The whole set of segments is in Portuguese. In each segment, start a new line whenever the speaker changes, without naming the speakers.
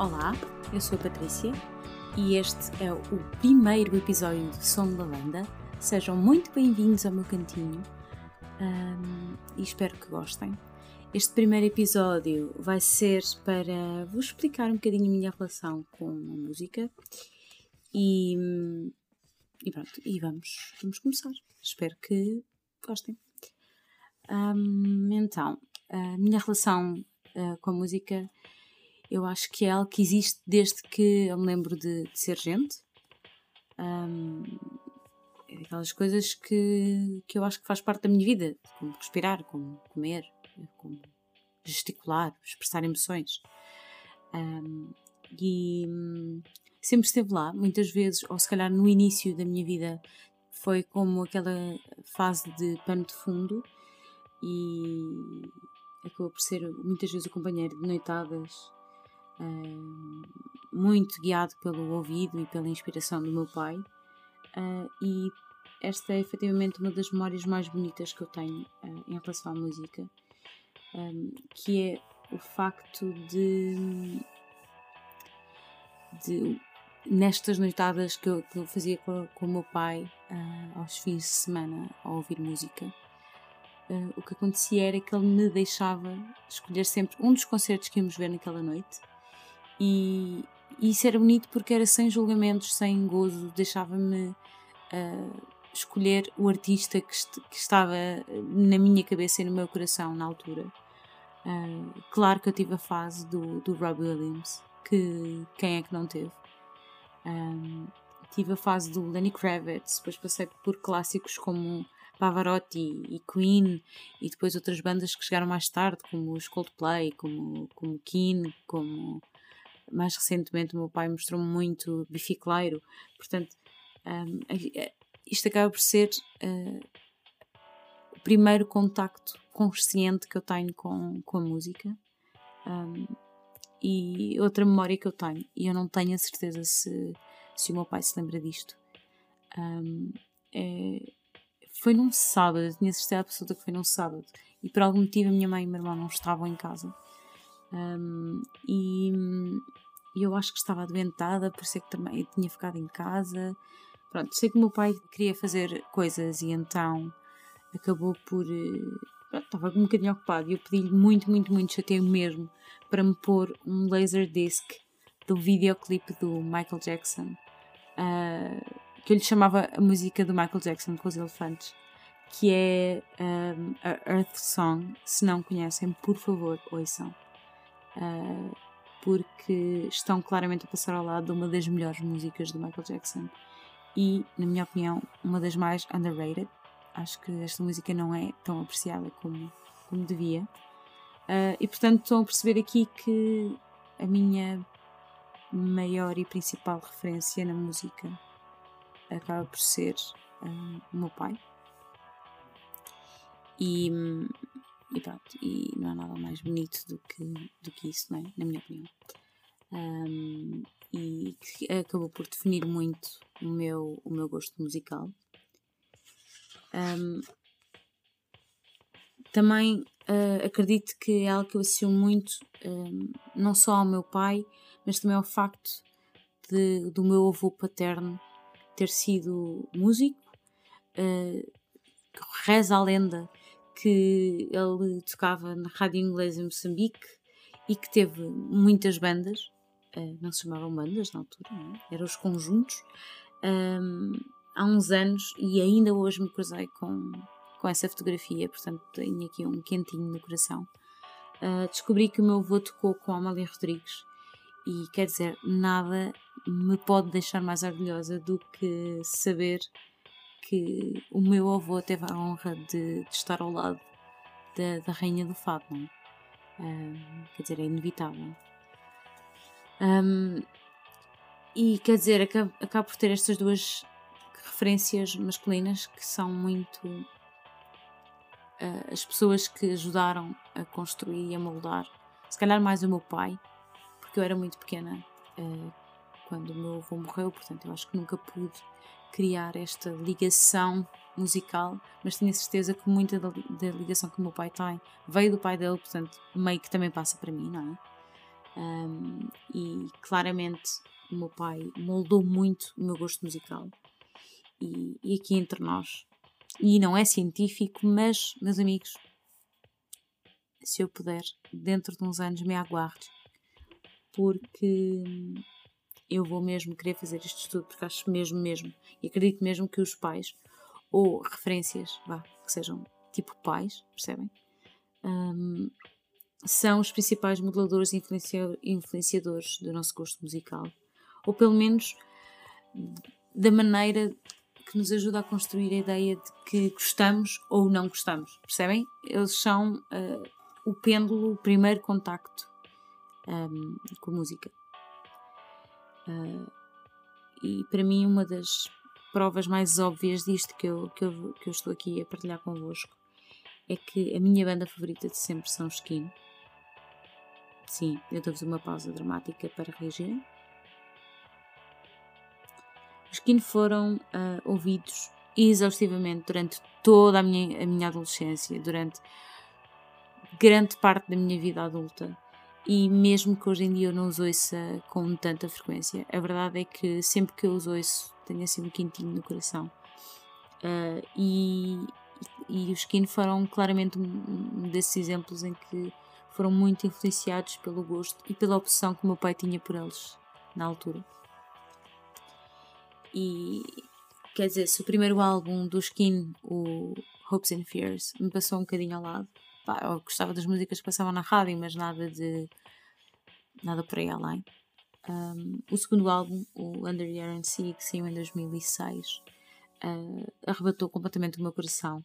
Olá, eu sou a Patrícia e este é o primeiro episódio do Som da Lavanda. Sejam muito bem-vindos ao meu cantinho um, e espero que gostem. Este primeiro episódio vai ser para vos explicar um bocadinho a minha relação com a música e, e pronto, e vamos, vamos começar. Espero que gostem. Um, então, a minha relação uh, com a música eu acho que é algo que existe desde que eu me lembro de, de ser gente. Um, é aquelas coisas que, que eu acho que faz parte da minha vida, como respirar, como comer, como gesticular, expressar emoções. Um, e hum, sempre esteve lá, muitas vezes, ou se calhar no início da minha vida, foi como aquela fase de pano de fundo e acabou por ser muitas vezes o companheiro de noitadas muito guiado pelo ouvido e pela inspiração do meu pai. Uh, e esta é efetivamente uma das memórias mais bonitas que eu tenho uh, em relação à música, que é o facto de, de nestas noitadas que eu, que eu fazia com, com, o meu pai uh, aos fins de semana a ouvir música, o que acontecia era que ele me deixava escolher sempre um dos concertos que íamos ver naquela noite e, isso era bonito porque era sem julgamentos, sem gozo, deixava-me uh, escolher o artista que, est que, estava na minha cabeça e no meu coração na altura. Uh, claro que eu tive a fase do, do Rob Williams, que quem é que não teve? Um, tive a fase do Lenny Kravitz, depois passei por clássicos como Pavarotti e Queen e depois outras bandas que chegaram mais tarde, como os Coldplay, como, como Keane, como mais recentemente o meu pai mostrou-me muito bificleiro, portanto, um, isto acaba por ser uh, o primeiro contacto consciente que eu tenho com, com a música. Um, e outra memória que eu tenho, e eu não tenho a certeza se, se o meu pai se lembra disto, um, é, foi num sábado, eu tinha certeza absoluta que foi num sábado, e por algum motivo a minha mãe e o meu irmão não estavam em casa. Um, e, eu acho que estava adoentada, por ser que também tinha ficado em casa. Pronto, sei que o meu pai queria fazer coisas e então acabou por. Eh, pronto, estava um bocadinho ocupado e eu pedi-lhe muito, muito, muito chateio mesmo para me pôr um laser disc do videoclipe do Michael Jackson, uh, que eu lhe chamava a música do Michael Jackson com os elefantes, que é um, a Earth Song. Se não conhecem, por favor, ouçam. Uh, porque estão claramente a passar ao lado de uma das melhores músicas do Michael Jackson e, na minha opinião, uma das mais underrated. Acho que esta música não é tão apreciada como, como devia. Uh, e portanto estão a perceber aqui que a minha maior e principal referência na música acaba por ser uh, o meu pai. E, e pronto, e não há nada mais bonito do que, do que isso, é? Na minha opinião. Um, e que acabou por definir muito o meu, o meu gosto musical. Um, também uh, acredito que é algo que eu associo muito, um, não só ao meu pai, mas também ao facto de, do meu avô paterno ter sido músico. Uh, reza a lenda que ele tocava na rádio inglesa em Moçambique e que teve muitas bandas, uh, não se chamavam bandas na altura, é? eram os conjuntos, um, há uns anos e ainda hoje me cruzei com, com essa fotografia, portanto tenho aqui um quentinho no coração. Uh, descobri que o meu avô tocou com a Amália Rodrigues e quer dizer, nada me pode deixar mais orgulhosa do que saber que o meu avô teve a honra de, de estar ao lado da, da Rainha do Fado, não é? Um, quer dizer, é inevitável. Um, e quer dizer, acaba, acaba por ter estas duas referências masculinas que são muito uh, as pessoas que ajudaram a construir e a moldar. Se calhar mais o meu pai, porque eu era muito pequena uh, quando o meu avô morreu, portanto eu acho que nunca pude criar esta ligação musical, mas tenho a certeza que muita da, ligação que o meu pai tem veio do pai dele, portanto, meio que também passa para mim, não é? Um, e claramente o meu pai moldou muito o meu gosto musical. E, e aqui entre nós, e não é científico, mas, meus amigos, se eu puder, dentro de uns anos me aguarde, porque eu vou mesmo querer fazer este estudo, porque acho mesmo, mesmo, e acredito mesmo que os pais, ou referências, vá, que sejam tipo pais, percebem? Um, são os principais modeladores e influenciadores do nosso gosto musical, ou pelo menos da maneira que nos ajuda a construir a ideia de que gostamos ou não gostamos, percebem? Eles são uh, o pêndulo, o primeiro contacto um, com a música. Uh, e para mim, uma das provas mais óbvias disto que eu, que eu, que eu estou aqui a partilhar convosco é que a minha banda favorita de sempre são Skin. Sim, eu dou-vos uma pausa dramática para reagirem. Os Skin foram uh, ouvidos exaustivamente durante toda a minha, a minha adolescência, durante grande parte da minha vida adulta e mesmo que hoje em dia eu não os ouça com tanta frequência, a verdade é que sempre que eu os ouço tenho assim um quentinho no coração. Uh, e, e os Skin foram claramente um desses exemplos em que foram muito influenciados pelo gosto e pela opção que o meu pai tinha por eles na altura. E quer dizer, se o primeiro álbum do Skin, o Hopes and Fears, me passou um bocadinho ao lado, pá, eu gostava das músicas que passavam na rádio, mas nada de nada por aí além. Um, o segundo álbum, o Under the Iron Sea, que saiu em 2006, uh, arrebatou completamente o meu coração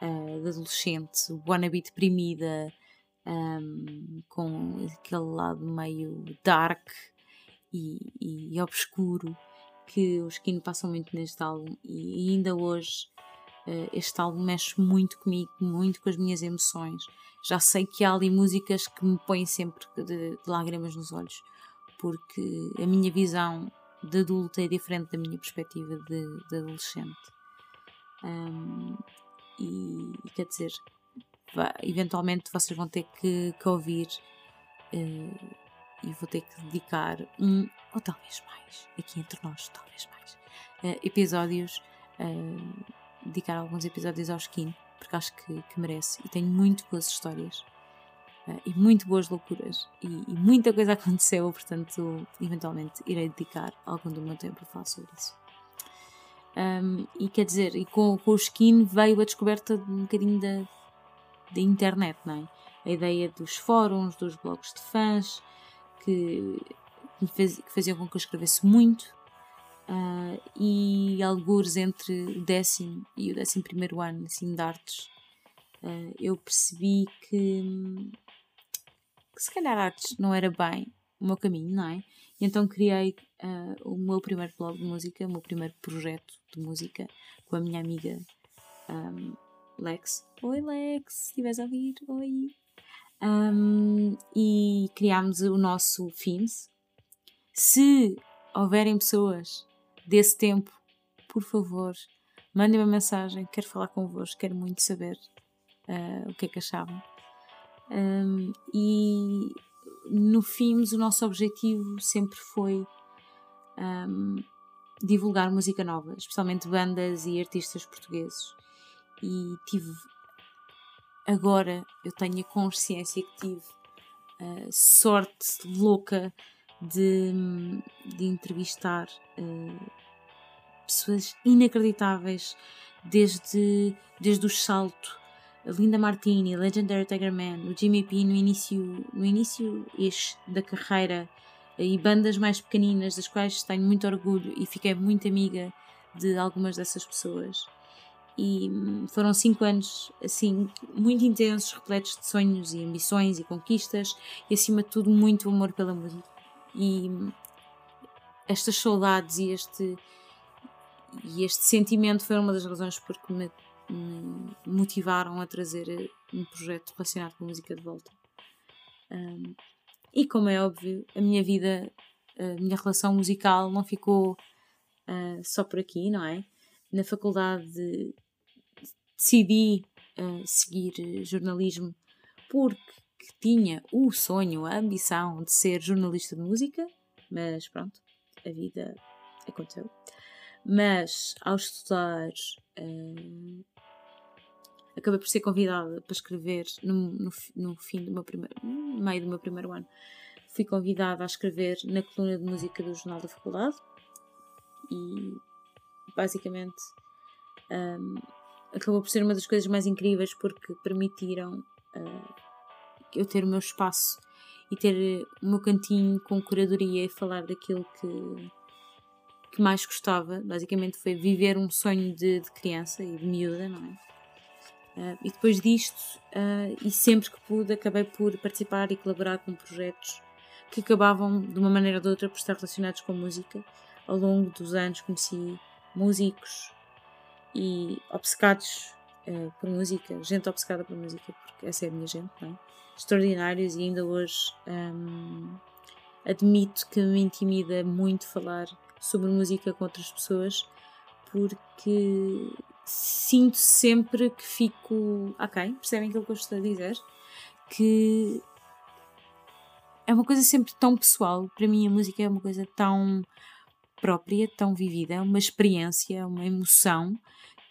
uh, de adolescente, wannabe deprimida, um, com aquele lado meio dark e, e, e obscuro que os Skin passam muito neste álbum e ainda hoje este álbum mexe muito comigo, muito com as minhas emoções. Já sei que há ali músicas que me põem sempre de, de lágrimas nos olhos, porque a minha visão de adulta é diferente da minha perspectiva de, de adolescente. Um, e, e, quer dizer, eventualmente vocês vão ter que, que ouvir uh, e vou ter que dedicar um, ou talvez mais, aqui entre nós, talvez mais, uh, episódios, uh, dedicar alguns episódios ao skin, porque acho que, que merece e tenho muito boas histórias. e muito boas loucuras e, e, muita coisa aconteceu, portanto, eventualmente irei dedicar algum do meu tempo a falar sobre isso. Um, e quer dizer, e com, com o skin veio a descoberta de um bocadinho da, da internet, não é? A ideia dos fóruns, dos blogs de fãs, que, que, fez, que faziam com que eu escrevesse muito, uh, e alguns entre o décimo e o décimo primeiro ano assim, de artes, uh, eu percebi que, que se calhar artes não era bem o meu caminho, não é? E então criei uh, o meu primeiro blog de música, o meu primeiro projeto de música com a minha amiga um, Lex. Oi Lex, se estiveres a ouvir, oi! Um, e criámos o nosso Films. Se houverem pessoas desse tempo, por favor, mandem uma mensagem. Quero falar convosco, quero muito saber uh, o que é que achavam. Um, e no FIMS o nosso objetivo sempre foi um, divulgar música nova, especialmente bandas e artistas portugueses. E tive agora eu tenho a consciência que tive uh, sorte louca de, de entrevistar uh, pessoas inacreditáveis desde, desde o salto a Linda Martini, Legendary Tiger Man, o Jimmy P no início, no início da carreira e bandas mais pequeninas das quais tenho muito orgulho e fiquei muito amiga de algumas dessas pessoas. E hum, foram cinco anos assim muito intensos, repletos de sonhos e ambições e conquistas e acima de tudo muito amor pela música. E estas saudades e este e este sentimento foi uma das razões por que me me motivaram a trazer eh, um projeto relacionado com música de volta. Um, e como é óbvio, a minha vida, a minha relação musical não ficou uh, só por aqui, não é? Na faculdade decidi uh, seguir jornalismo porque que tinha o sonho, a ambição de ser jornalista de música, mas pronto, a vida aconteceu. Mas ao estudar, uh, acabei por ser convidada para escrever no, no, no fim do meu primeiro, no meio do meu primeiro ano. Fui convidada a escrever na coluna de música do Jornal da Faculdade e basicamente um, acabou por ser uma das coisas mais incríveis porque permitiram uh, eu ter o meu espaço e ter o meu cantinho com curadoria e falar daquilo que, que mais gostava. Basicamente foi viver um sonho de, de criança e de miúda, não é? Uh, e depois disto, uh, e sempre que pude, acabei por participar e colaborar com projetos que acabavam, de uma maneira ou de outra, por estar relacionados com música. Ao longo dos anos conheci músicos e obcecados uh, por música, gente obcecada por música, porque essa é a minha gente, não é? extraordinários e ainda hoje um, admito que me intimida muito falar sobre música com outras pessoas porque sinto sempre que fico ok, percebem aquilo que eu estou a dizer? Que é uma coisa sempre tão pessoal. Para mim, a música é uma coisa tão própria, tão vivida, é uma experiência, uma emoção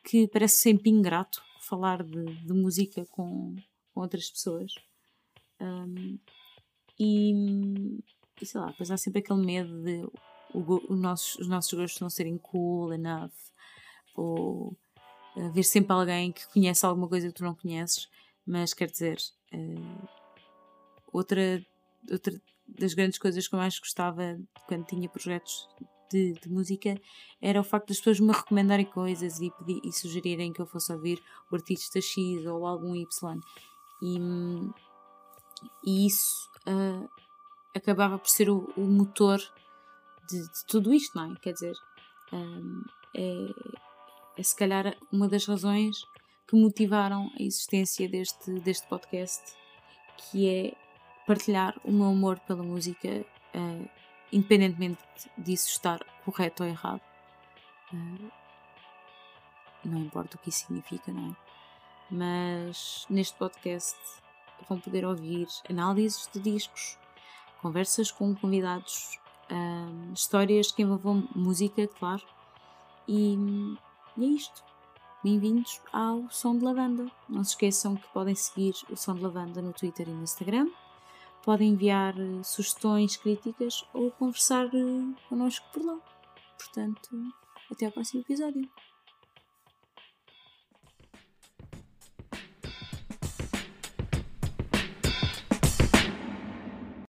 que parece sempre ingrato falar de, de música com, com outras pessoas. Um, e, e, sei lá, depois há sempre aquele medo de o, o nossos, os nossos gostos não serem cool enough ou haver sempre alguém que conhece alguma coisa que tu não conheces, mas quer dizer, uh, outra, outra das grandes coisas que eu mais gostava quando tinha projetos de, de, música era o facto das pessoas me recomendarem coisas e, pedir, e sugerirem que eu fosse ouvir o artista X ou algum Y. E, e isso uh, acabava por ser o, o motor de, de, tudo isto, não é? Quer dizer, um, é, é se calhar uma das razões que motivaram a existência deste, deste podcast, que é partilhar o meu amor pela música, uh, independentemente disso estar correto ou errado. Uh, não importa o que isso significa, não é? Mas neste podcast vão poder ouvir análises de discos, conversas com convidados, um, histórias que envolvam música, claro. E é isto. Bem-vindos ao Som de Lavanda. Não se esqueçam que podem seguir o Som de Lavanda no Twitter e no Instagram. Podem enviar uh, sugestões, críticas ou conversar uh, connosco por lá. Portanto, até ao próximo episódio.